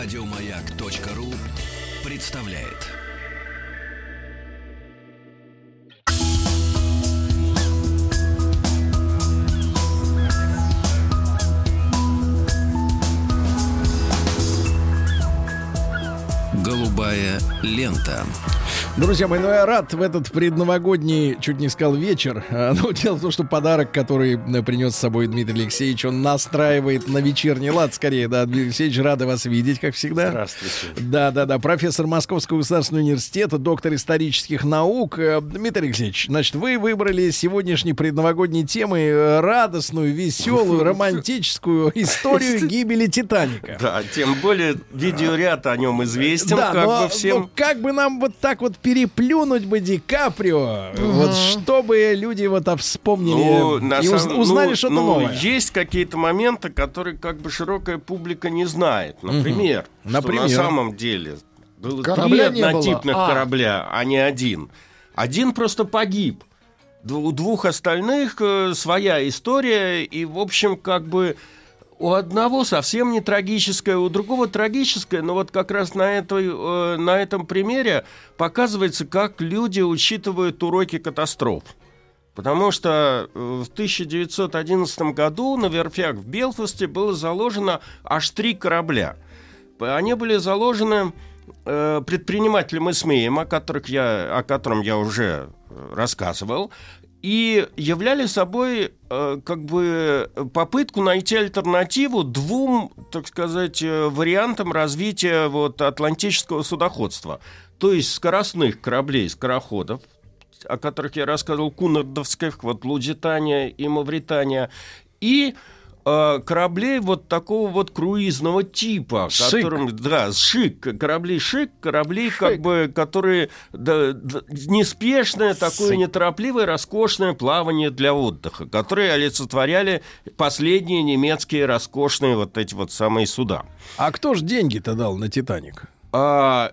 Радиомаяк.ру представляет. Голубая лента. Друзья мои, ну я рад в этот предновогодний, чуть не сказал, вечер. А, ну, дело в том, что подарок, который э, принес с собой Дмитрий Алексеевич, он настраивает на вечерний лад скорее. Да, Дмитрий Алексеевич, рады вас видеть, как всегда. Здравствуйте. Да, да, да. Профессор Московского государственного университета, доктор исторических наук. Э, Дмитрий Алексеевич, значит, вы выбрали сегодняшней предновогодней темой э, радостную, веселую, романтическую историю гибели Титаника. Да, тем более видеоряд о нем известен, Да, как но, бы всем. но как бы нам вот так вот переплюнуть бы Ди Каприо, вот чтобы люди вот а, вспомнили Ну, на и узнали ну, что-то ну, новое. Есть какие-то моменты, которые как бы широкая публика не знает. Например, что Например? на самом деле было Корабля три не было. однотипных А. корабля, а не один. Один просто погиб. У двух остальных э, своя история, и, в общем, как бы у одного совсем не трагическое, у другого трагическое, но вот как раз на, этой, э, на этом примере показывается, как люди учитывают уроки катастроф. Потому что э, в 1911 году на верфях в Белфасте было заложено аж три корабля. Они были заложены э, предпринимателем Исмеем, о, которых я, о котором я уже рассказывал, и являли собой э, как бы попытку найти альтернативу двум, так сказать, э, вариантам развития вот, атлантического судоходства. То есть скоростных кораблей, скороходов, о которых я рассказывал, Кунардовских, вот Лудитания и Мавритания, и кораблей вот такого вот круизного типа, Шик. которым, да, шик, корабли шик, корабли как бы, которые да, да, неспешное, такое Шик. неторопливое, роскошное плавание для отдыха, которые олицетворяли последние немецкие роскошные вот эти вот самые суда. А кто ж деньги-то дал на Титаник? А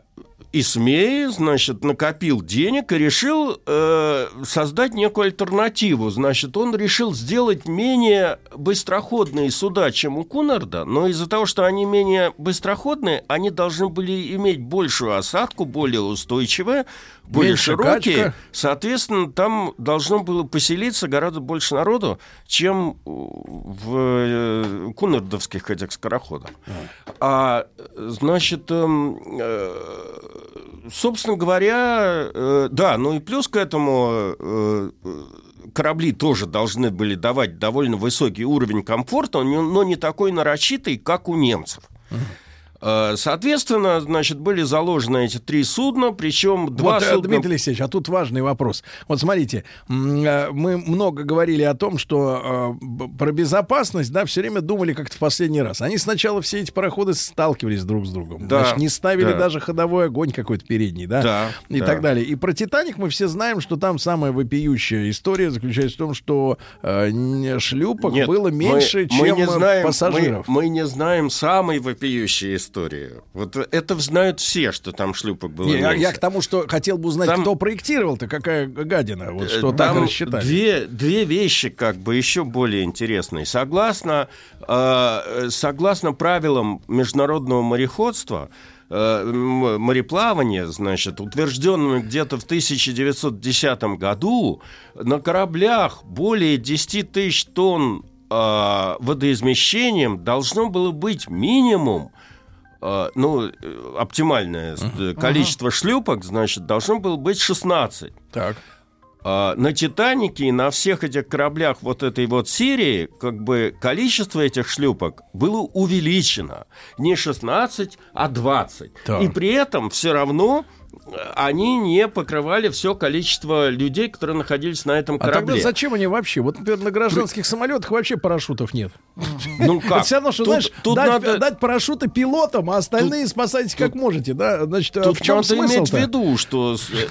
Исмей, значит, накопил денег и решил э, создать некую альтернативу. Значит, он решил сделать менее быстроходные суда, чем у Кунарда, но из-за того, что они менее быстроходные, они должны были иметь большую осадку, более устойчивые, более Меньше широкие. качка. Соответственно, там должно было поселиться гораздо больше народу, чем в э, кунардовских этих скороходах. А, значит, эм, э, собственно говоря, э, да, ну и плюс к этому э, корабли тоже должны были давать довольно высокий уровень комфорта, но не такой нарочитый, как у немцев. Э, Соответственно, значит, были заложены эти три судна, причем два вот, э, судна... Дмитрий Алексеевич, а тут важный вопрос. Вот смотрите, э, мы много говорили о том, что про безопасность, да, все время думали как-то в последний раз. Они сначала все эти пароходы сталкивались друг с другом. Да, Значит, не ставили да. даже ходовой огонь какой-то передний, да? Да, И да. так далее. И про Титаник мы все знаем, что там самая вопиющая история заключается в том, что э, шлюпок Нет, было мы- меньше, мы чем не э, знаем, пассажиров. Мы, мы не знаем самой вопиющей истории. Вот это знают все, что там шлюпок было Не, я, я к тому, что хотел бы узнать, Там- кто проектировал-то, какая гадина, вот что Э, так там рассчитали. Две, две вещи как бы еще более интересные. Согласно, э, согласно правилам международного мореходства, э, мореплавания, значит, утвержденным где-то в 1910 году, на кораблях более 10 тысяч тонн э, водоизмещением должно было быть минимум ну, э, оптимальное э, количество шлюпок, значит, должно было быть 16. Так. А, на Титанике и на всех этих кораблях вот этой вот серии как бы количество этих шлюпок было увеличено. Не 16, а 20. Так. И при этом все равно э, они не покрывали все количество людей, которые находились на этом А тогда корабле. зачем они вообще? Вот, например, на гражданских самолетах вообще парашютов нет. Ну Это как? все равно, что, Тут- знаешь, тут дать, надо- дать парашюты пилотам, а остальные спасайтесь как можете, да? Значит, а Тут в чем надо иметь в смысл виду, что э,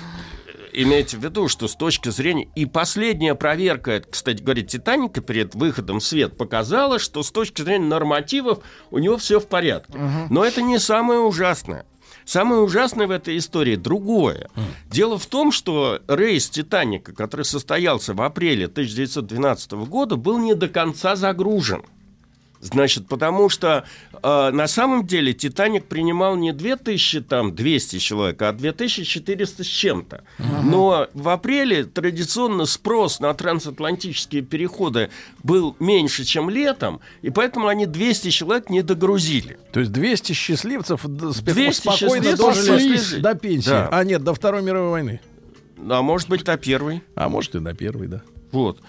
имейте в виду, что с точки зрения... И последняя проверка, это, кстати говоря, «Титаника» перед выходом в свет показала, что с точки зрения нормативов у него все в порядке. Но это не самое ужасное. Самое ужасное в этой истории другое. Дело в том, что рейс «Титаника», который состоялся в апреле 1912 года, был не до конца загружен. Значит, потому что э, на самом деле «Титаник» принимал не 2000, там, 200 человек, а 2400 с чем-то. uh Но в апреле традиционно спрос на трансатлантические переходы был меньше, чем летом, и поэтому они 200 человек не догрузили. То есть 200 счастливцев д- спе- 200 спокойно дожили до пенсии. Да. А нет, до Второй мировой войны. А может быть, до первой. А может и до первой, да. Вот.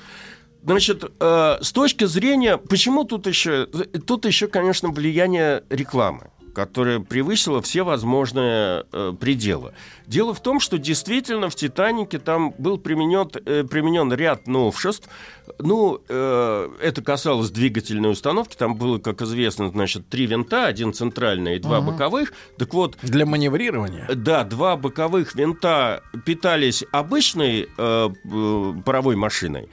Значит, э, с точки зрения, почему тут еще, тут еще, конечно, влияние рекламы которая превысила все возможные э, пределы. Дело в том, что действительно в «Титанике» там был применен, э, применен ряд новшеств. Ну, э, это касалось двигательной установки. Там было, как известно, значит, три винта, один центральный и два Ага. боковых. Так вот, Для маневрирования. да, два боковых винта питались обычной э, э, паровой машиной,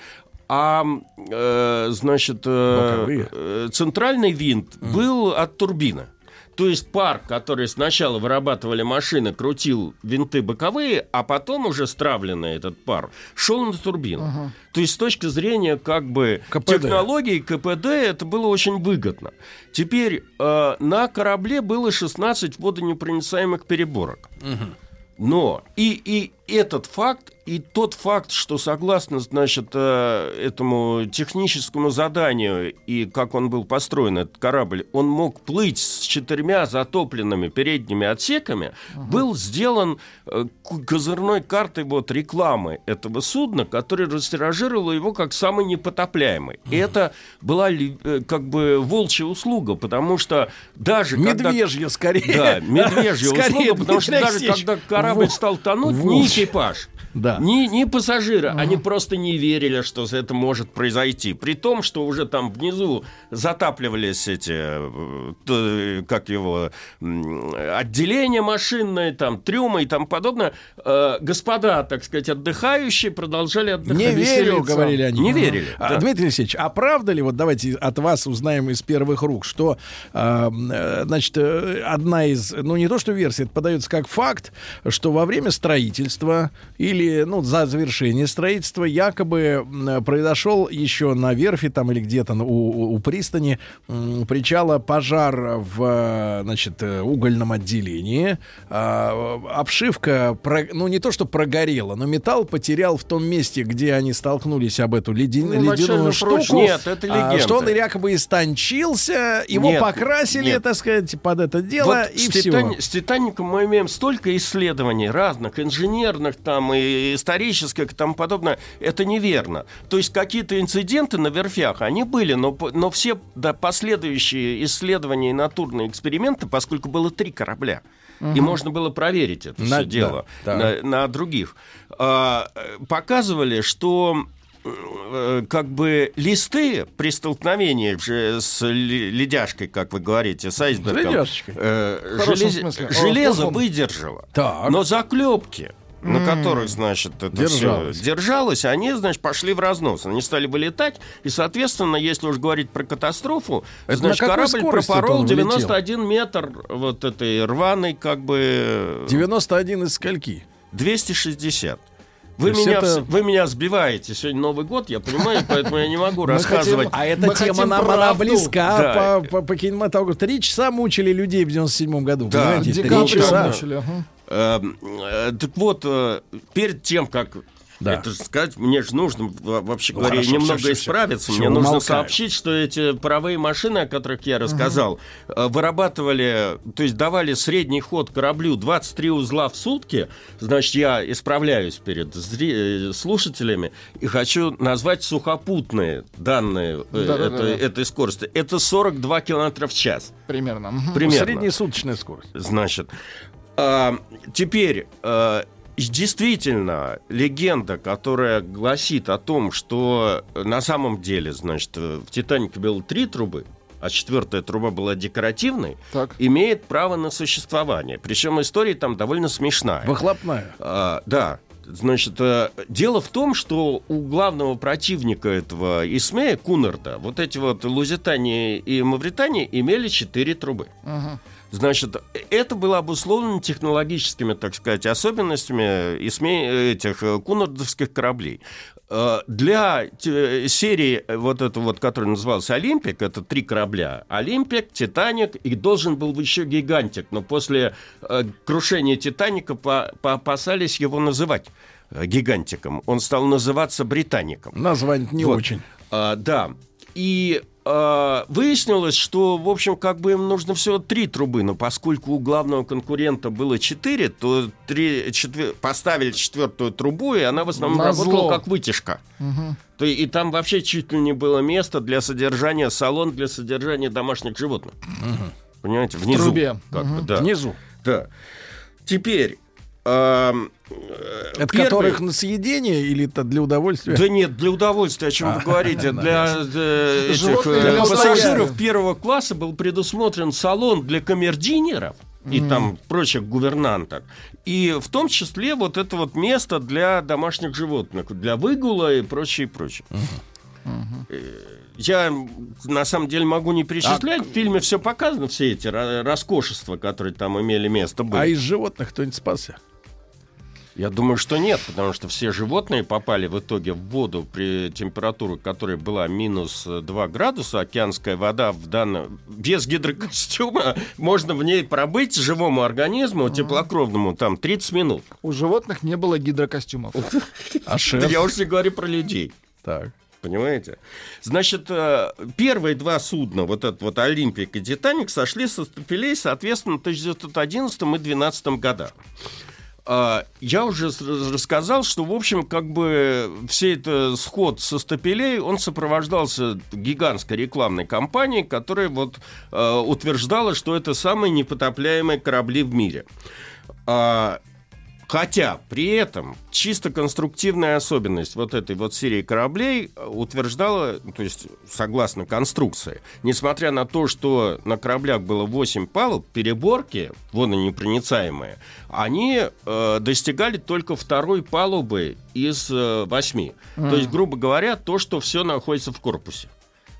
а э, значит э, э, центральный винт был от турбины. То есть пар, который сначала вырабатывали машины, крутил винты боковые, а потом уже стравленный этот пар шел на турбину. То есть с точки зрения как бы КПД. технологий КПД это было очень выгодно. Теперь э, на корабле было 16 водонепроницаемых переборок. Но и, и этот факт, и тот факт, что согласно, значит, э, этому техническому заданию и как он был построен, этот корабль, он мог плыть с четырьмя затопленными передними отсеками, был сделан э, козырной картой вот рекламы этого судна, который растиражировал его как самый непотопляемый. И это была э, как бы волчья услуга, потому что даже когда... Медвежья скорее. Да, медвежья услуга, потому что даже когда корабль стал тонуть, волчья. Экипаж, Да. ни, ни пассажиры, они просто не верили, что это может произойти. При том, что уже там внизу затапливались эти, э, как его, отделения машинные, там, трюмы и тому подобное. Э, Господа, так сказать, отдыхающие продолжали отдыхать. Не верю, говорили они. Не верили. А. Дмитрий Алексеевич, а правда ли, вот давайте от вас узнаем из первых рук, что, э, значит, одна из, ну не то что версия, это подается как факт, что во время строительства или, ну, за завершение строительства якобы произошел еще на верфи там или где-то у, у- пристани причала пожар в, значит, э, угольном отделении. А, обшивка, ну не то что прогорела, но металл потерял в том месте, где они столкнулись об эту ледин- Ну, ледяную штуку. прочность. Нет, это А, легенда. что он якобы истончился, его Нет, покрасили, нет. так сказать, под это дело, Вот и с, все. «Титани- с Титаником мы имеем столько исследований разных, инженерных там и исторических и тому подобное. Это неверно. То есть какие-то инциденты на верфях, они были, но, но все да, последующие исследования и натурные эксперименты, поскольку было три корабля, и можно было проверить это На- все дело да, на, на других, а, э, показывали, что э, как бы листы при столкновении с ле- ледяшкой, как вы говорите, с айсбергом, э, желез-. О, в железо плохом. выдержало. Так. Но заклепки, на которых, значит, это Держалось. все держалось, они, значит, пошли в разнос. Они стали вылетать, и, соответственно, если уж говорить про катастрофу, Это значит, корабль пропорол он вылетел? 91 метр вот этой рваной, как бы... 91 из скольки? 260. Вы меня, это- вы меня сбиваете. Сегодня Новый год, я понимаю, поэтому я не могу рассказывать. А эта Мы тема хотим нам она близка Да. по, по, по кинематографу. Три часа мучили людей в 97 году. Да. понимаете? Три Декабрь часа. ага. Эм, э, Так вот, э, перед тем, как Да. это сказать, мне же нужно, во- вообще Ну, говоря, хорошо, немного всё. исправиться. Всё, Мне нужно умолкаю. сообщить, что эти паровые машины, о которых я рассказал, э, вырабатывали, то есть давали средний ход кораблю 23 узла в сутки. Значит, я исправляюсь перед зри- слушателями и хочу назвать сухопутные данные э, Да-да-да. этой, этой скорости. Это 42 километра в час. Примерно. Примерно. Среднесуточная скорость. Значит, а, теперь а, действительно легенда, которая гласит о том, что на самом деле, значит, э, в Титанике было три трубы, а четвертая труба была декоративной, Так. имеет право на существование. Причем история там довольно смешная. Выхлопная. А, да. Значит, э, дело в том, что у главного противника этого Исмея, Кунарда, вот эти вот Лузитания и Мавритания имели четыре трубы. Ага. Значит, это было обусловлено технологическими, так сказать, особенностями этих э, кунардовских кораблей. Э, для серии вот это вот, которая называлась «Олимпик», это три корабля. «Олимпик», «Титаник» и должен был еще «Гигантик», но после э, крушения «Титаника» опасались его называть гигантиком. Он стал называться британиком. Название не вот. очень. А, да. И э, выяснилось, что, в общем, как бы им нужно всего три трубы, но поскольку у главного конкурента было четыре, то три, четвер... поставили четвертую трубу, и она в основном На работала как вытяжка. Угу. То, и там вообще чуть ли не было места для содержания салон, для содержания домашних животных. Угу. Понимаете, внизу. В трубе. Как угу. бы, да. Внизу. Да. Теперь это Первый... которых на съедение или это для удовольствия? Да нет, для удовольствия, о чем а, вы говорите. Для, для этих для пассажиров первого класса был предусмотрен салон для камердинеров и mm. там прочих гувернанток. И в том числе вот это вот место для домашних животных, для выгула и прочее, прочее. Mm-hmm. Я на самом деле могу не перечислять. А... В фильме все показано, все эти роскошества, которые там имели место. Были. А из животных кто-нибудь спасся? Я думаю, что нет, потому что все животные попали в итоге в воду при температуре, которая была минус 2 градуса. Океанская вода в данном... без гидрокостюма можно в ней пробыть живому организму, теплокровному, там 30 минут. У животных не было гидрокостюмов. А? Я уже не говорю про людей. Так. Понимаете? Значит, э, первые два судна, вот этот вот Олимпик и Титаник, сошли со стапелей, соответственно, в 1911 и 2012 годах. А, я уже рассказал, что, в общем, как бы все это сход со стапелей, он сопровождался гигантской рекламной кампанией, которая вот э, утверждала, что это самые непотопляемые корабли в мире. Хотя при этом чисто конструктивная особенность вот этой вот серии кораблей э, утверждала, то есть согласно конструкции, несмотря на то, что на кораблях было 8 палуб, переборки водонепроницаемые, они э, достигали только второй палубы из э, 8. Mm. То есть, грубо говоря, то, что все находится в корпусе.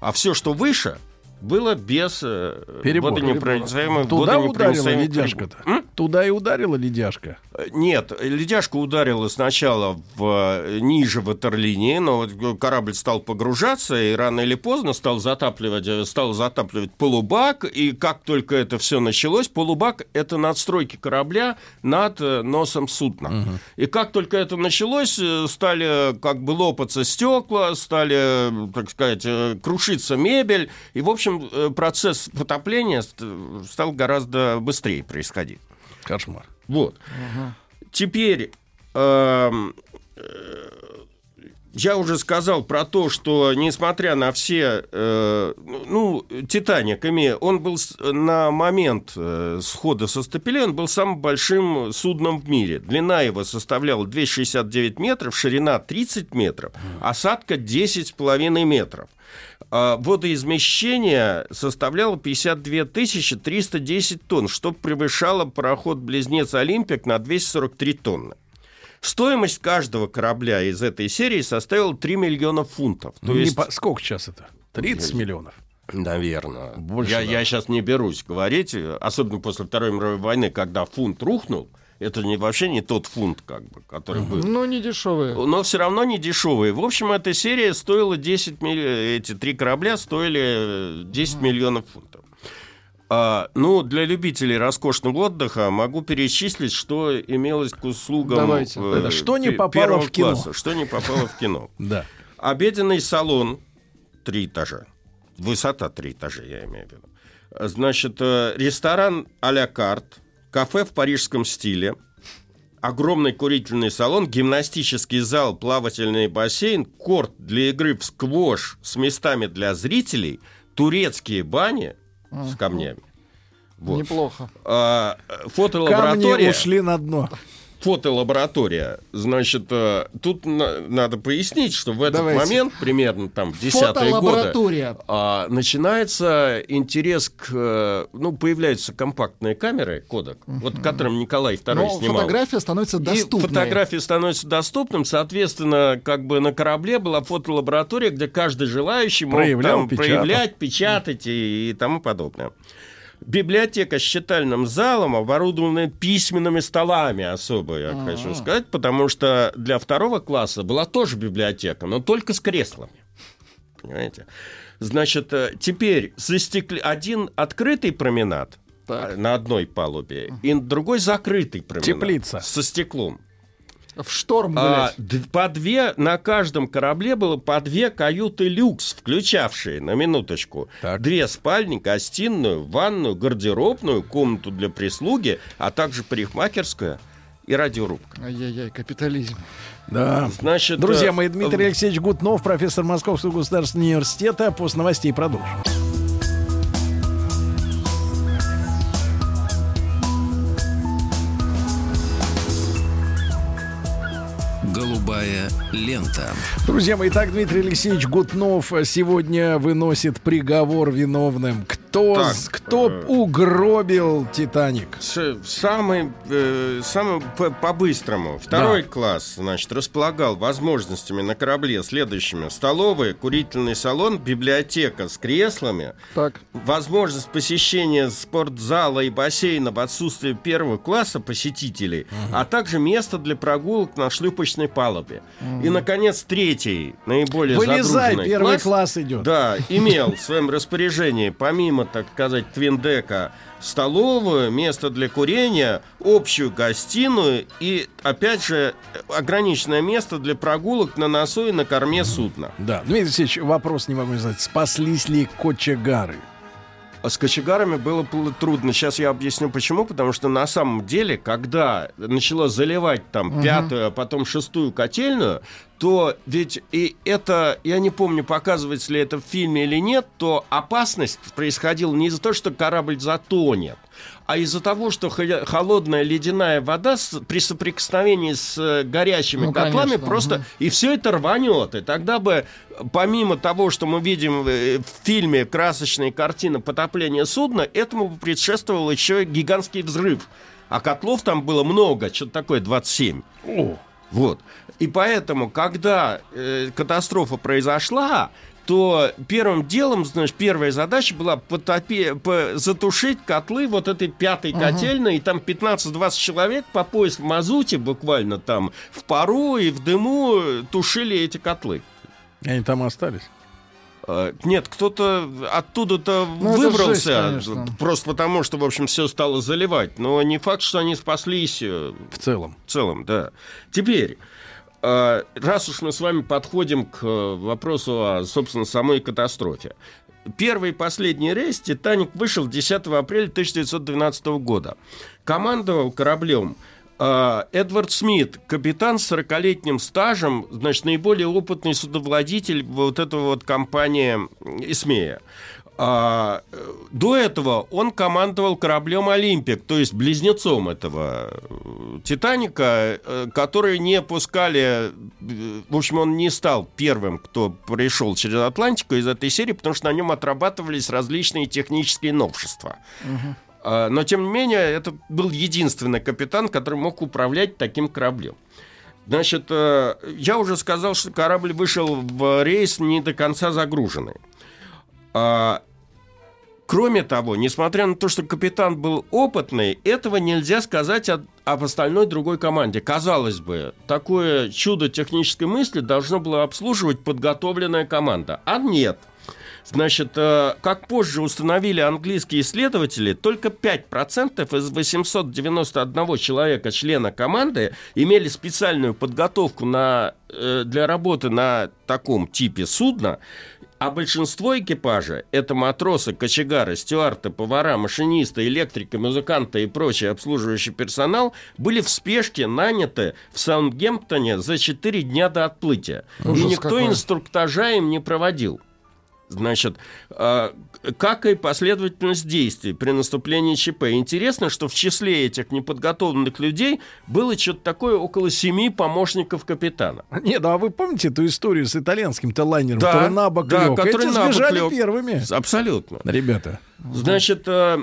А все, что выше, было без э, Перебор, водонепроницаемых Туда ударила ледяшка-то? Туда и ударила ледяшка? Э, нет, ледяшка ударила сначала в, э, ниже ватерлинии, но корабль стал погружаться, и рано или поздно стал затапливать, стал затапливать полубак, и как только это все началось, полубак — это надстройки корабля над носом судна. Угу. И как только это началось, стали как бы лопаться стекла, стали, так сказать, крушиться мебель, и, в общем, общем, э, процесс потопления стал гораздо быстрее происходить. Кошмар. Вот. Угу. Теперь эм, э, я уже сказал про то, что несмотря на все, э, ну, Титаник, имея, он был на момент э, схода со стапелей, он был самым большим судном в мире. Длина его составляла 269 метров, ширина 30 метров, осадка 10,5 метров. А водоизмещение составляло 52 310 тонн, что превышало пароход-близнец «Олимпик» на 243 тонны. Стоимость каждого корабля из этой серии составила 3 миллиона фунтов. То есть... по... Сколько сейчас это? 30 миллионов? Наверное. Больше, я, да. я сейчас не берусь говорить, особенно после Второй мировой войны, когда фунт рухнул, это не, вообще не тот фунт, как бы, который был. Ну, не дешевые. Но все равно не дешевые. В общем, эта серия стоила 10 миллионов, эти три корабля стоили 10 миллионов фунтов. А, ну, для любителей роскошного отдыха могу перечислить, что имелось к услугам Давайте. Э, что не попало в кино. Класса, что не попало в кино. Да. Обеденный салон три этажа. Высота три этажа, я имею в виду. Значит, э, ресторан а-ля карт, кафе в парижском стиле, огромный курительный салон, гимнастический зал, плавательный бассейн, корт для игры в сквош с местами для зрителей, турецкие бани, с камнями. Вот. Неплохо. А, фотолаборатория. Камни ушли на дно фотолаборатория. Значит, э, тут надо пояснить, что в этот Давайте. момент, примерно там в десятые годы, а, начинается интерес к... Э, ну, появляются компактные камеры, кодек, uh вот которым Николай II Но снимал. фотография становится доступной. И фотография становится доступным, соответственно, как бы на корабле была фотолаборатория, где каждый желающий мог Проявлял, там, проявлять, печатать и, и тому подобное. Библиотека с читальным залом, оборудованная письменными столами особо, я А-а-а. хочу сказать, потому что для второго класса была тоже библиотека, но только с креслами. Понимаете? Значит, э, теперь застекли... один открытый променад Так. а, на одной палубе, и другой закрытый променад. Теплица. Со стеклом. В шторм, А, блядь. д- по две, на каждом корабле было по две каюты люкс, включавшие, на минуточку, Так. две спальни, гостиную, ванную, гардеробную, комнату для прислуги, а также парикмахерская и радиорубка. Ай-яй-яй, капитализм. Да. Значит, Друзья э, мои, Дмитрий Алексеевич Гутнов, профессор Московского государственного университета. После новостей продолжим. Голубая лента. Друзья мои, так Дмитрий Алексеевич Гутнов сегодня выносит приговор виновным. Кто, Так, с- кто э, угробил Титаник? С- Самый, э, самый по- по-быстрому. Второй класс, значит, располагал возможностями на корабле следующими. Столовая, курительный салон, библиотека с креслами, Так, возможность посещения спортзала и бассейна в отсутствие первого класса посетителей, а также место для прогулок на шлюпочной палубе. И, наконец, третий, наиболее Вылезай, первый класс, класс идет. да, имел в своем распоряжении, помимо, так сказать, твиндека, столовую, место для курения, общую гостиную и, опять же, ограниченное место для прогулок на носу и на корме судна. Да, Дмитрий Алексеевич, вопрос не могу не задать. Спаслись ли кочегары? А с кочегарами было трудно. Сейчас я объясню почему. Потому что на самом деле, когда начало заливать там пятую, а потом шестую котельную, то ведь и это, я не помню, показывается ли это в фильме или нет, то опасность происходила не из-за того, что корабль затонет, а из-за того, что хо- холодная ледяная вода с- при соприкосновении с э, горячими Ну, котлами конечно, просто мгм. и все это рванет. И тогда бы, помимо того, что мы видим э, в фильме красочные картины потопления судна, этому бы предшествовал еще и гигантский взрыв. А котлов там было много, что-то такое 27. О, Вот. И поэтому, когда э, катастрофа произошла, то первым делом, знаешь, первая задача была потопе- по- затушить котлы вот этой пятой котельной, и там 15-20 человек по пояс в мазуте буквально там в пару и в дыму тушили эти котлы. они там остались. Э, Нет, кто-то оттуда-то Ну, выбрался, жесть, конечно. просто потому, что, в общем, все стало заливать. Но не факт, что они спаслись э, В целом. в целом, да. Теперь, раз уж мы с вами подходим к э, вопросу о, собственно, самой катастрофе. Первый и последний рейс «Титаник» вышел 10 апреля 1912 года. Командовал кораблем э, Эдвард Смит, капитан с 40-летним стажем, значит, наиболее опытный судовладитель вот этого вот компании «Исмея». А, э, до этого он командовал кораблем «Олимпик», то есть близнецом этого э, «Титаника», э, которые не пускали... В общем, он не стал первым, кто пришел через Атлантику из этой серии, потому что на нем отрабатывались различные технические новшества. А, Но, тем не менее, это был единственный капитан, который мог управлять таким кораблем. Значит, я уже сказал, что корабль вышел в рейс не до конца загруженный. А, Кроме того, несмотря на то, что капитан был опытный, этого нельзя сказать о- об остальной другой команде. Казалось бы, такое чудо технической мысли должно было обслуживать подготовленная команда. А нет. Значит, э, как позже установили английские исследователи, только 5% из 891 человека, члена команды, имели специальную подготовку на, э, для работы на таком типе судна, а большинство экипажа – это матросы, кочегары, стюарты, повара, машинисты, электрики, музыканты и прочий обслуживающий персонал – были в спешке наняты в Саундгемптоне за 4 дня до отплытия. Ужас и никто какой. инструктажа им не проводил. Значит, э, как и последовательность действий при наступлении ЧП. Интересно, что в числе этих неподготовленных людей было что-то такое около семи помощников капитана. Не, да, а вы помните эту историю с итальянским-то лайнером, Да, который на бок да, лег? который Эти на бок лег. первыми. Абсолютно. Ребята. Значит, Э,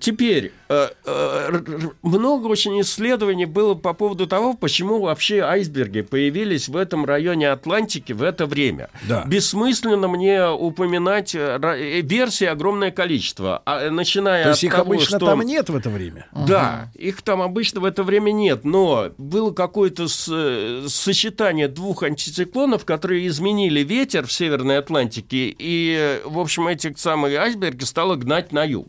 Теперь, э, э, много очень исследований было по поводу того, почему вообще айсберги появились в этом районе Атлантики в это время. Да. Бессмысленно мне упоминать э, э, версий огромное количество, а, начиная То есть от их того, обычно что... там нет в это время. Да, их там обычно в это время нет, но было какое-то с- э, сочетание двух антициклонов, которые изменили ветер в Северной Атлантике, и, э, в общем, эти самые айсберги стало гнать на юг.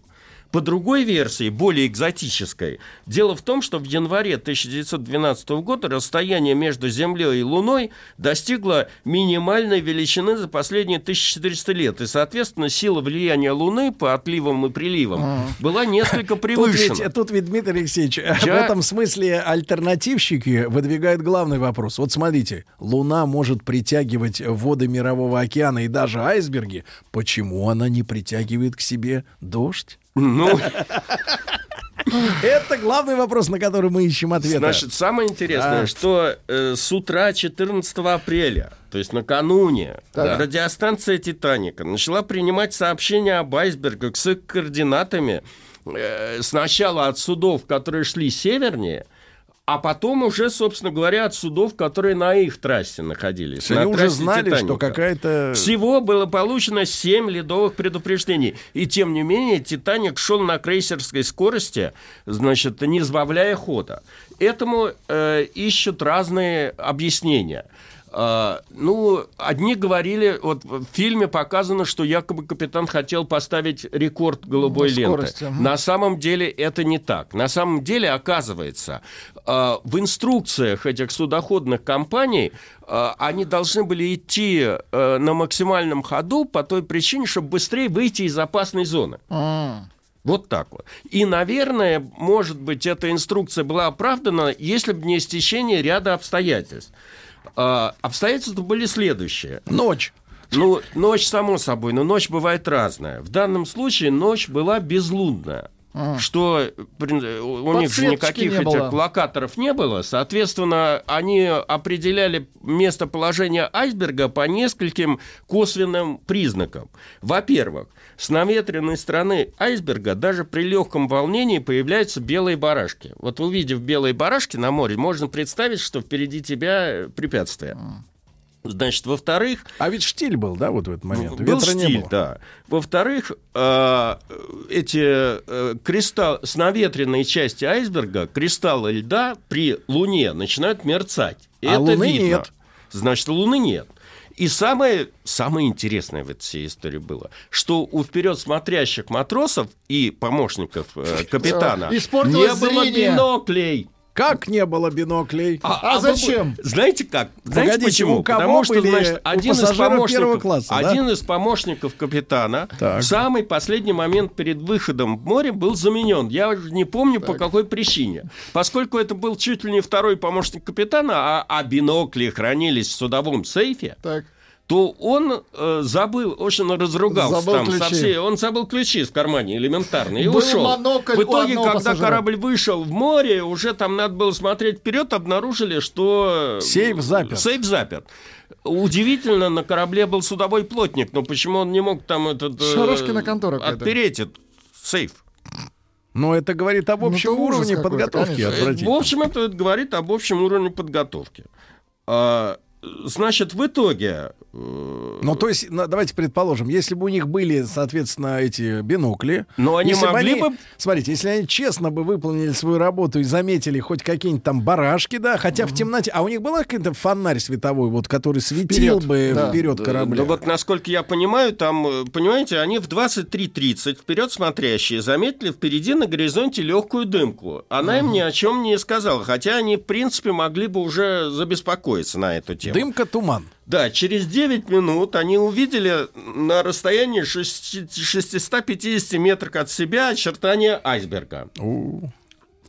По другой версии, более экзотической, дело в том, что в январе 1912 года расстояние между Землей и Луной достигло минимальной величины за последние 1400 лет, и, соответственно, сила влияния Луны по отливам и приливам была несколько Тут превышена. ведь, тут ведь, Дмитрий Алексеевич, в Я- этом смысле альтернативщики выдвигают главный вопрос. Вот смотрите, Луна может притягивать воды Мирового океана и даже айсберги. Почему она не притягивает к себе дождь? Ну, Это главный вопрос, на который мы ищем ответ. значит, самое интересное, Да. что э, с утра 14 апреля, то есть накануне, Да. радиостанция «Титаника» начала принимать сообщения об айсбергах с их координатами э, сначала от судов, которые шли севернее, а потом уже, собственно говоря, от судов, которые на их трассе находились. Они на уже знали, что «Титаника». какая-то... Всего было получено 7 ледовых предупреждений. И тем не менее, «Титаник» шел на крейсерской скорости, значит, не сбавляя хода. Этому э, ищут разные объяснения. А, ну, одни говорили, вот в фильме показано, что якобы капитан хотел поставить рекорд голубой ленты. скорости, мгм. На самом деле это не так. На самом деле, оказывается, э, в инструкциях этих судоходных компаний э, они должны были идти э, на максимальном ходу по той причине, чтобы быстрее выйти из опасной зоны. М. Вот так вот. И, наверное, может быть, эта инструкция была оправдана, если бы не стечение ряда обстоятельств. А, обстоятельства были следующие. Ночь. Ну, ночь, само собой, но ночь бывает разная. В данном случае ночь была безлунная. М. Что у них же никаких не этих было. локаторов не было. Соответственно, они определяли местоположение айсберга по нескольким косвенным признакам. Во-первых, с наветренной стороны айсберга даже при легком волнении появляются белые барашки. Вот увидев белые барашки на море, можно представить, что впереди тебя препятствие. Значит, во-вторых, А ведь штиль был, да, вот в этот момент? был Ветра было. да. Во-вторых, э, эти э, кристаллы с наветренной части айсберга, кристаллы льда при Луне начинают мерцать. И А это Луны видно. нет. Значит, Луны нет. И самое, самое интересное в этой всей истории было, что у вперед смотрящих матросов и помощников э, капитана не было биноклей. Как не было биноклей? А зачем? Знаете как? Знаете Погодите, почему? у кого Потому что, были значит, у один из помощников, первого класса, да? один из помощников капитана Так. в самый последний момент перед выходом в море был заменен. Я уже не помню по какой причине. Поскольку это был чуть ли не второй помощник капитана, а, а бинокли хранились в судовом сейфе, Так. То он э, забыл, очень разругался Забыл там ключи. со всей- Он забыл ключи в кармане элементарно и Был ушел. монокль В итоге, когда пассажира. корабль вышел в море, уже там надо было смотреть вперед, обнаружили, что... Сейф заперт. Сейф заперт. Удивительно, на корабле был судовой плотник, но почему он не мог там этот... э, Шарашкина контора. Отпереть этот сейф? Но это говорит об Ну, общем ужас уровне подготовки. Э, В общем, это говорит об общем уровне подготовки. А, Значит, в итоге... э, Ну, то есть, давайте предположим, если бы у них были, соответственно, эти бинокли, Но они если бы могли они- бы- Смотрите, если они честно бы выполнили свою работу и заметили хоть какие-нибудь там барашки, да, хотя в темноте... А у них была какой-то фонарь световой, вот, который светил Вперед, бы да. вперед корабля? Да вот, насколько я понимаю, там, э, понимаете, они в 23.30 вперед смотрящие заметили впереди на горизонте легкую дымку. Она им ни о чем не сказала, хотя они, в принципе, могли бы уже забеспокоиться на эту тему. Дымка, туман. Да, через 9 минут они увидели на расстоянии 6 650 метров от себя очертания айсберга. В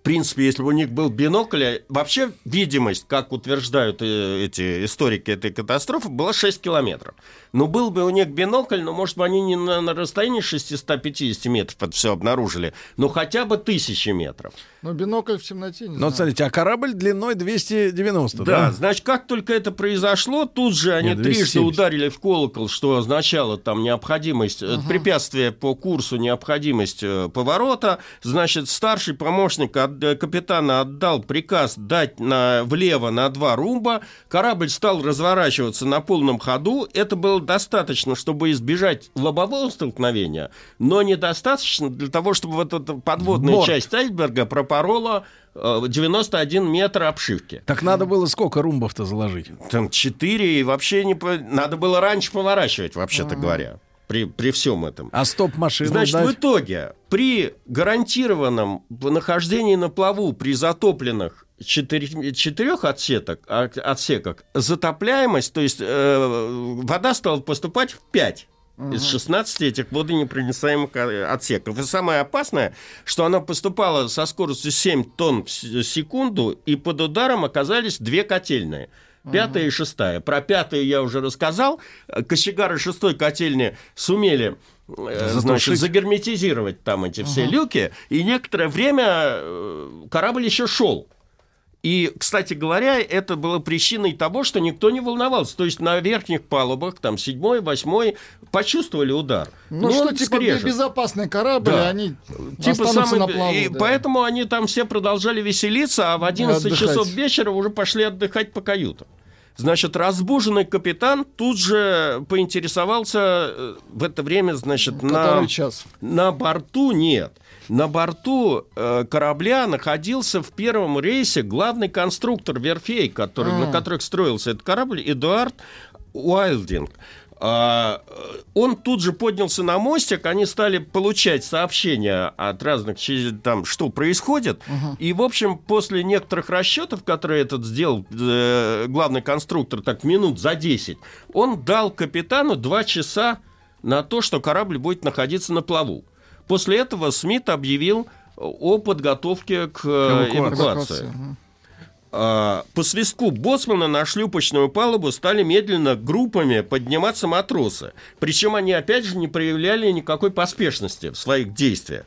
принципе, если бы у них был бинокль, вообще видимость, как утверждают э, эти историки этой катастрофы, была 6 километров. Но был бы у них бинокль, но, может быть, они не на, на расстоянии 650 метров это все обнаружили, но хотя бы тысячи метров. Но бинокль в темноте не Но знаю. смотрите, а корабль длиной 290, Да, да? значит, как только это произошло, тут же они Нет, трижды 270. ударили в колокол, что означало там необходимость, э, препятствие по курсу, необходимость э, поворота. Значит, старший помощник от- капитана отдал приказ дать на, влево на два румба. Корабль стал разворачиваться на полном ходу. Это было достаточно, чтобы избежать лобового столкновения, но недостаточно для того, чтобы вот эта подводная Борт. часть айсберга пропорола э, 91 метр обшивки. Так надо было сколько румбов-то заложить? Там четыре, и вообще не... Надо было раньше поворачивать, вообще-то говоря, при, при всем этом. А стоп-машину Значит, в дать? итоге, при гарантированном нахождении на плаву при затопленных четыре- четырех отсеток, отсеках, затопляемость, то есть э, вода стала поступать в 5 из 16 этих водонепроницаемых э, отсеков. И самое опасное, что она поступала со скоростью 7 тонн в секунду, и под ударом оказались две котельные. Пятая и шестая. Про пятую я уже рассказал. Кочегары шестой котельни сумели э, значит, загерметизировать там эти все люки, и некоторое время э, корабль еще шел. И, кстати говоря, это было причиной того, что никто не волновался. То есть на верхних палубах, там, седьмой, восьмой, почувствовали удар. Ну Но что, типа, скрежет. безопасный корабль, Да. они Типа самый- на плаву. и да. Поэтому они там все продолжали веселиться, а в 11 Отдыхать. часов вечера уже пошли отдыхать по каютам. Значит, разбуженный капитан тут же поинтересовался э, в это время, значит, на... Час. На борту нет. На борту э, корабля находился в первом рейсе главный конструктор верфей, который, А. на которых строился этот корабль, Эдуард Уайлдинг. А, э, он тут же поднялся на мостик, они стали получать сообщения от разных, там, что происходит. И, в общем, после некоторых расчетов, которые этот сделал э, главный конструктор, так, минут за 10, он дал капитану 2 часа на то, что корабль будет находиться на плаву. После этого Смит объявил о подготовке к э, Эвакуации. эвакуации. А, По свистку боцмана на шлюпочную палубу стали медленно группами подниматься матросы. Причем они, опять же, не проявляли никакой поспешности в своих действиях.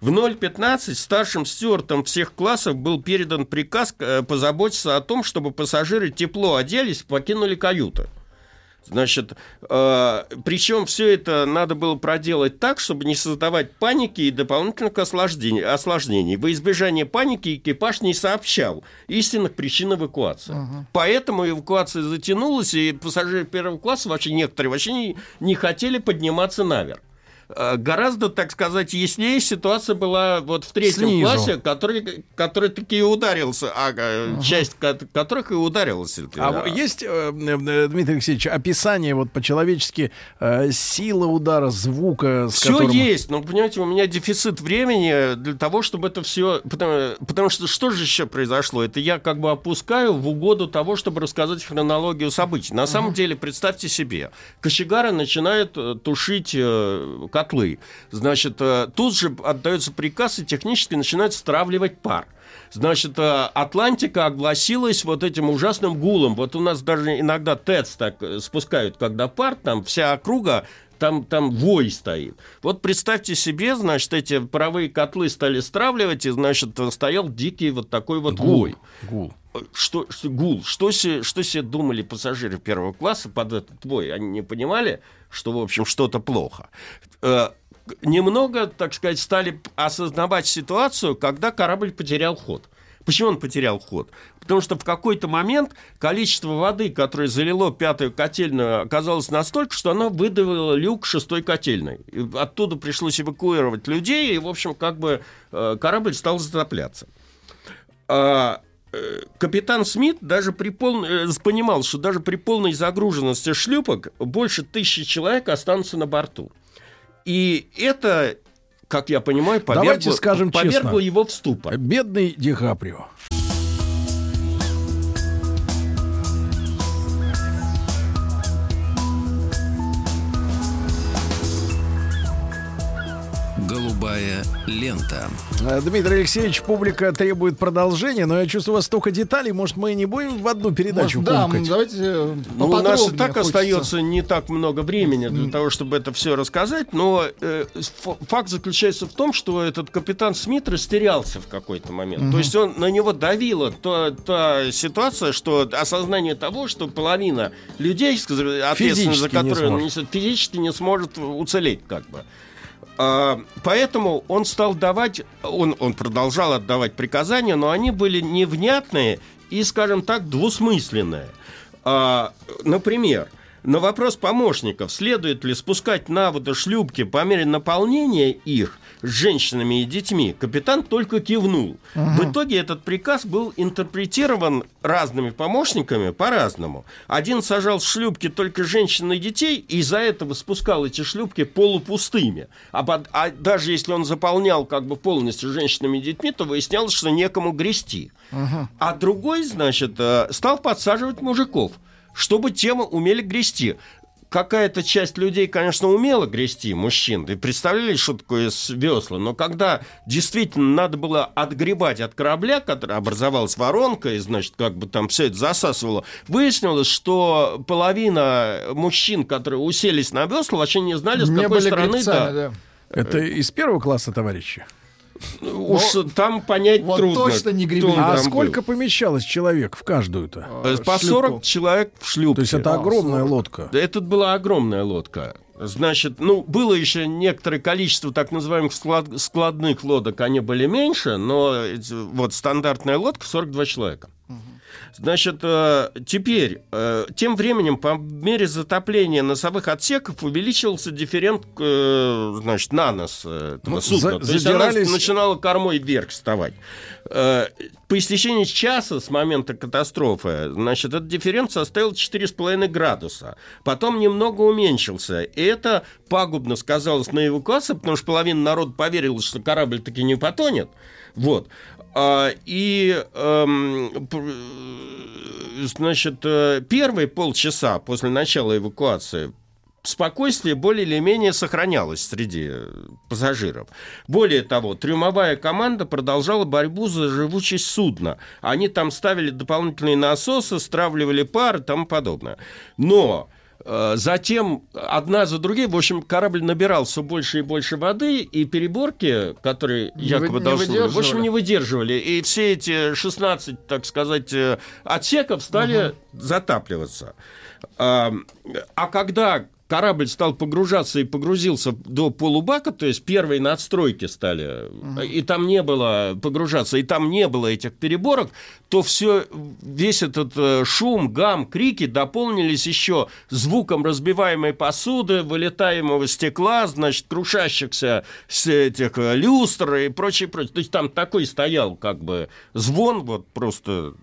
В 0.15 старшим стюартам всех классов был передан приказ э, позаботиться о том, чтобы пассажиры тепло оделись и покинули каюты. Значит, э, причем все это надо было проделать так, чтобы не создавать паники и дополнительных осложнений. осложнений. Во избежание паники экипаж не сообщал истинных причин эвакуации. Поэтому эвакуация затянулась, и пассажиры первого класса, вообще некоторые вообще не, не хотели подниматься наверх. Э, Гораздо, так сказать, яснее ситуация была вот в третьем Снизу. классе, который, который таки и ударился, а э, часть ко- которых и ударилась. А Э, есть, э, Дмитрий Алексеевич, описание вот по-человечески сила удара, звука, Все которым... есть, но понимаете, у меня дефицит времени для того, чтобы это все. Потому, потому что что же еще произошло? Это я как бы опускаю в угоду того, чтобы рассказать хронологию событий. На самом деле, представьте себе, кочегары начинают э, тушить котлы. Значит, э, тут же отдается приказ, и технически начинают стравливать пар. Значит, э, Атлантика огласилась вот этим ужасным гулом. Вот у нас даже иногда ТЭЦ так э, спускают, когда пар, там вся округа там, там вой стоит. Вот представьте себе, значит, эти паровые котлы стали стравливать, и, значит, стоял дикий вот такой вот вой. Гул. Что, что гул? Что себе, что себе думали пассажиры первого класса под этот вой? Они не понимали, что, в общем, что-то плохо. Э, немного, так сказать, стали осознавать ситуацию, когда корабль потерял ход. Почему он потерял ход? Потому что в какой-то момент количество воды, которое залило пятую котельную, оказалось настолько, что оно выдавило люк шестой котельной. И оттуда пришлось эвакуировать людей, и, в общем, как бы э, корабль стал затопляться. А, э, капитан Смит даже при пол... э, понимал, что даже при полной загруженности шлюпок больше тысячи человек останутся на борту. И это, как я понимаю, повергло, Давайте скажем повергло честно. его в ступор. Бедный Ди Каприо. Голубая лента. Э, Дмитрий Алексеевич, публика требует продолжения, но я чувствую, у вас столько деталей, может, мы не будем в одну передачу Может, да, давайте э, Ну, у нас и так хочется. остается не так много времени для того, чтобы это все рассказать, но э, факт заключается в том, что этот капитан Смит растерялся в какой-то момент. То есть он на него давила та, та ситуация, что осознание того, что половина людей, ответственность за не которую он несет, физически не сможет уцелеть как бы. А, Поэтому он стал давать, он, он продолжал отдавать приказания, но они были невнятные и, скажем так, двусмысленные. А, Например, на вопрос помощников, следует ли спускать на воду шлюпки по мере наполнения их с женщинами и детьми, капитан только кивнул. В итоге этот приказ был интерпретирован разными помощниками по-разному. Один сажал в шлюпки только женщин и детей, и из-за этого спускал эти шлюпки полупустыми. А, под- а даже если он заполнял как бы полностью женщинами и детьми, то выяснялось, что некому грести. А другой, значит, э, стал подсаживать мужиков, чтобы те умели грести. Какая-то часть людей, конечно, умела грести, мужчин, и представляли, что такое с весла, но когда действительно надо было отгребать от корабля, который образовалась воронка, и, значит, как бы там все это засасывало, выяснилось, что половина мужчин, которые уселись на весла, вообще не знали, с Не какой были стороны, гребцами, да. да. Это из первого класса, товарищи? Уж там понять вот трудно. точно не гребли. кто А сколько был. помещалось человек в каждую-то? Э, По шлюпку. 40 человек в шлюпке. То есть это А, огромная 40. лодка. Да Это была огромная лодка. Значит, ну, было еще некоторое количество так называемых склад- складных лодок, они были меньше, но вот стандартная лодка 42 человека. Значит, э, теперь, э, тем временем, по мере затопления носовых отсеков увеличился дифферент, э, значит, на нос этого Ну, судна. за- То есть она начинала кормой вверх вставать. По истечении часа с момента катастрофы, значит, этот дифферент составил 4,5 градуса. Потом немного уменьшился. И это пагубно сказалось на эвакуации, потому что половина народа поверила, что корабль таки не потонет. Вот. А, И, эм, значит, э, первые полчаса после начала эвакуации спокойствие более или менее сохранялось среди э, пассажиров. Более того, трюмовая команда продолжала борьбу за живучесть судна. Они там ставили дополнительные насосы, стравливали пар и тому подобное. Но Затем одна за другой, в общем, корабль набирал все больше и больше воды, и переборки, которые Не якобы вы- должны были, в общем, не выдерживали. И все эти 16, так сказать, э, отсеков стали затапливаться. А, а когда корабль стал погружаться и погрузился до полубака, то есть первые надстройки стали, и там не было погружаться, и там не было этих переборок, то все, весь этот э, шум, гам, крики дополнились еще звуком разбиваемой посуды, вылетаемого стекла, значит, крушащихся с этих э, люстр и прочее, прочее. То есть там такой стоял как бы звон, вот просто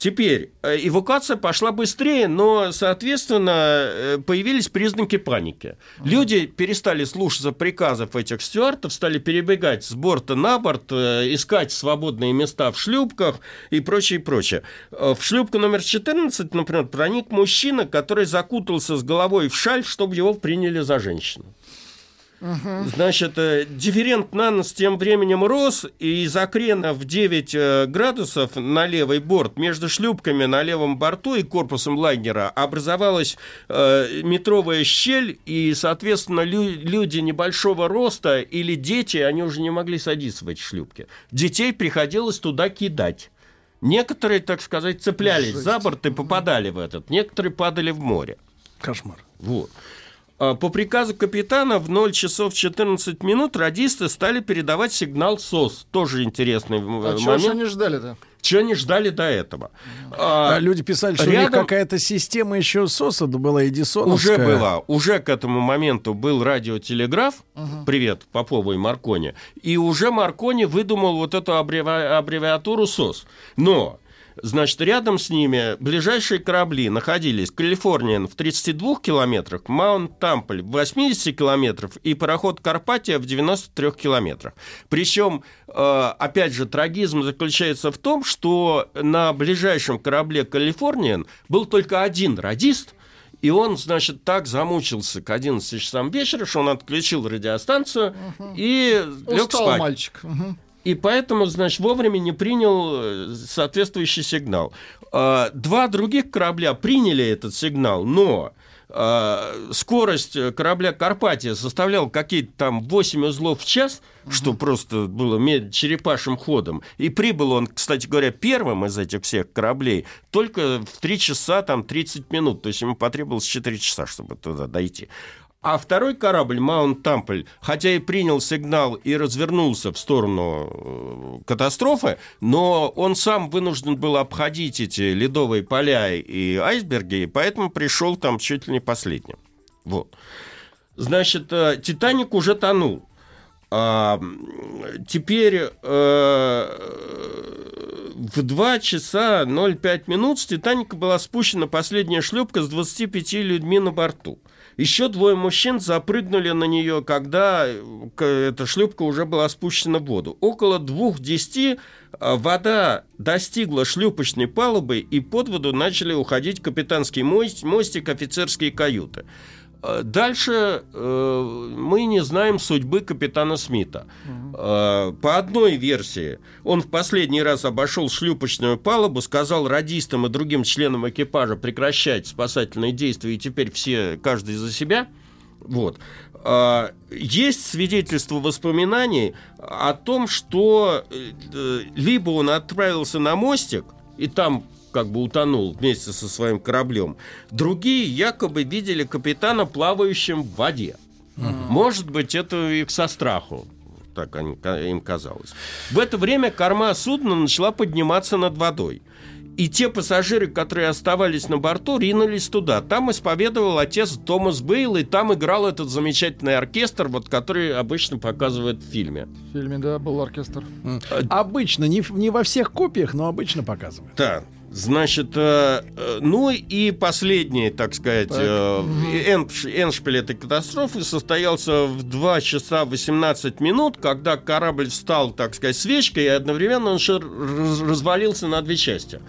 Теперь э, эвакуация пошла быстрее, но, соответственно, э, появились признаки паники. Люди перестали слушаться приказов этих стюартов, стали перебегать с борта на борт, э, искать свободные места в шлюпках и прочее, прочее. В шлюпку номер 14, например, проник мужчина, который закутался с головой в шаль, чтобы его приняли за женщину. Значит, э, дифферент на нос тем временем рос, и из окрена в 9 э, градусов на левый борт между шлюпками на левом борту и корпусом лайнера образовалась э, метровая щель, и, соответственно, лю- люди небольшого роста или дети, они уже не могли садиться в эти шлюпки. Детей приходилось туда кидать. Некоторые, так сказать, цеплялись за борт и попадали в этот, некоторые падали в море. Кошмар. Вот. А, По приказу капитана в 0 часов 14 минут радисты стали передавать сигнал СОС. Тоже интересный э, А чего момент. они ждали-то? Чего не ждали до этого? А А, люди писали, что у них рядом- какая-то система еще СОСа была, Эдисоновская. уже была, уже к этому моменту был радиотелеграф, привет, Попову и Маркони, и уже Маркони выдумал вот эту аббреви- аббревиатуру СОС. Но Значит, рядом с ними ближайшие корабли находились Калифорниан в 32 километрах, Маунт Тампль в 80 километров и пароход Карпатия в 93 километрах. Причем, э, опять же, трагизм заключается в том, что на ближайшем корабле Калифорниан был только один радист, И он, значит, так замучился к 11 часам вечера, что он отключил радиостанцию и лег Устал спать. мальчик. Мгм. И поэтому, значит, вовремя не принял э, соответствующий сигнал. А, Два других корабля приняли этот сигнал, но а, скорость корабля «Карпатия» составляла какие-то там 8 узлов в час, что просто было черепашим ходом. И прибыл он, кстати говоря, первым из этих всех кораблей только в 3 часа там 30 минут. То есть ему потребовалось 4 часа, чтобы туда дойти. А второй корабль, Маунт Тампль, хотя и принял сигнал и развернулся в сторону э, катастрофы, но он сам вынужден был обходить эти ледовые поля и айсберги, и поэтому пришел там чуть ли не последним. Вот. Значит, э, Титаник уже тонул. А, теперь э, в 2 часа 05 минут с Титаника была спущена последняя шлюпка с 25 людьми на борту. Еще двое мужчин запрыгнули на нее, когда э, эта шлюпка уже была спущена в воду. Около двух десяти э, вода достигла шлюпочной палубы, и под воду начали уходить капитанский мост- мостик, офицерские каюты. Э, Дальше э, мы не знаем судьбы капитана Смита. Э, по одной версии, он в последний раз обошел шлюпочную палубу, сказал радистам и другим членам экипажа прекращать спасательные действия, и теперь все, каждый за себя. Вот. А, Есть свидетельство воспоминаний о том, что э, э, либо он отправился на мостик, и там как бы утонул вместе со своим кораблем. Другие якобы видели капитана плавающим в воде. Может быть, это их со страху. Так они- им казалось. В это время корма судна начала подниматься над водой. И те пассажиры, которые оставались на борту, ринулись туда. Там исповедовал отец Томас Бейл, и там играл этот замечательный оркестр, вот, который обычно показывают в фильме. В фильме, да, был оркестр. Обычно, не, не во всех копиях, но обычно показывают. Да. Значит, э, э, ну и последний, так сказать, Так. э, эншпиль этой катастрофы состоялся в 2 часа 18 минут, когда корабль встал, так сказать, свечкой, и одновременно он развалился на две части.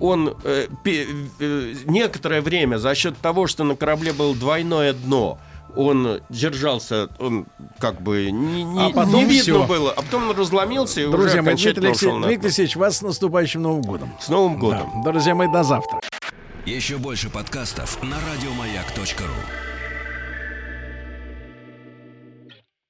Он э, пе- э, некоторое время за счет того, что на корабле было двойное дно, он держался, он как бы не, не- А потом не видно всё. было, а потом он разломился и уже Друзья мои, Дмитрий ушел на Дмитрий. Алексеевич, вас с наступающим Новым годом. С Новым годом! Да. Друзья мои, до завтра. Еще больше подкастов на радиомаяк.ру.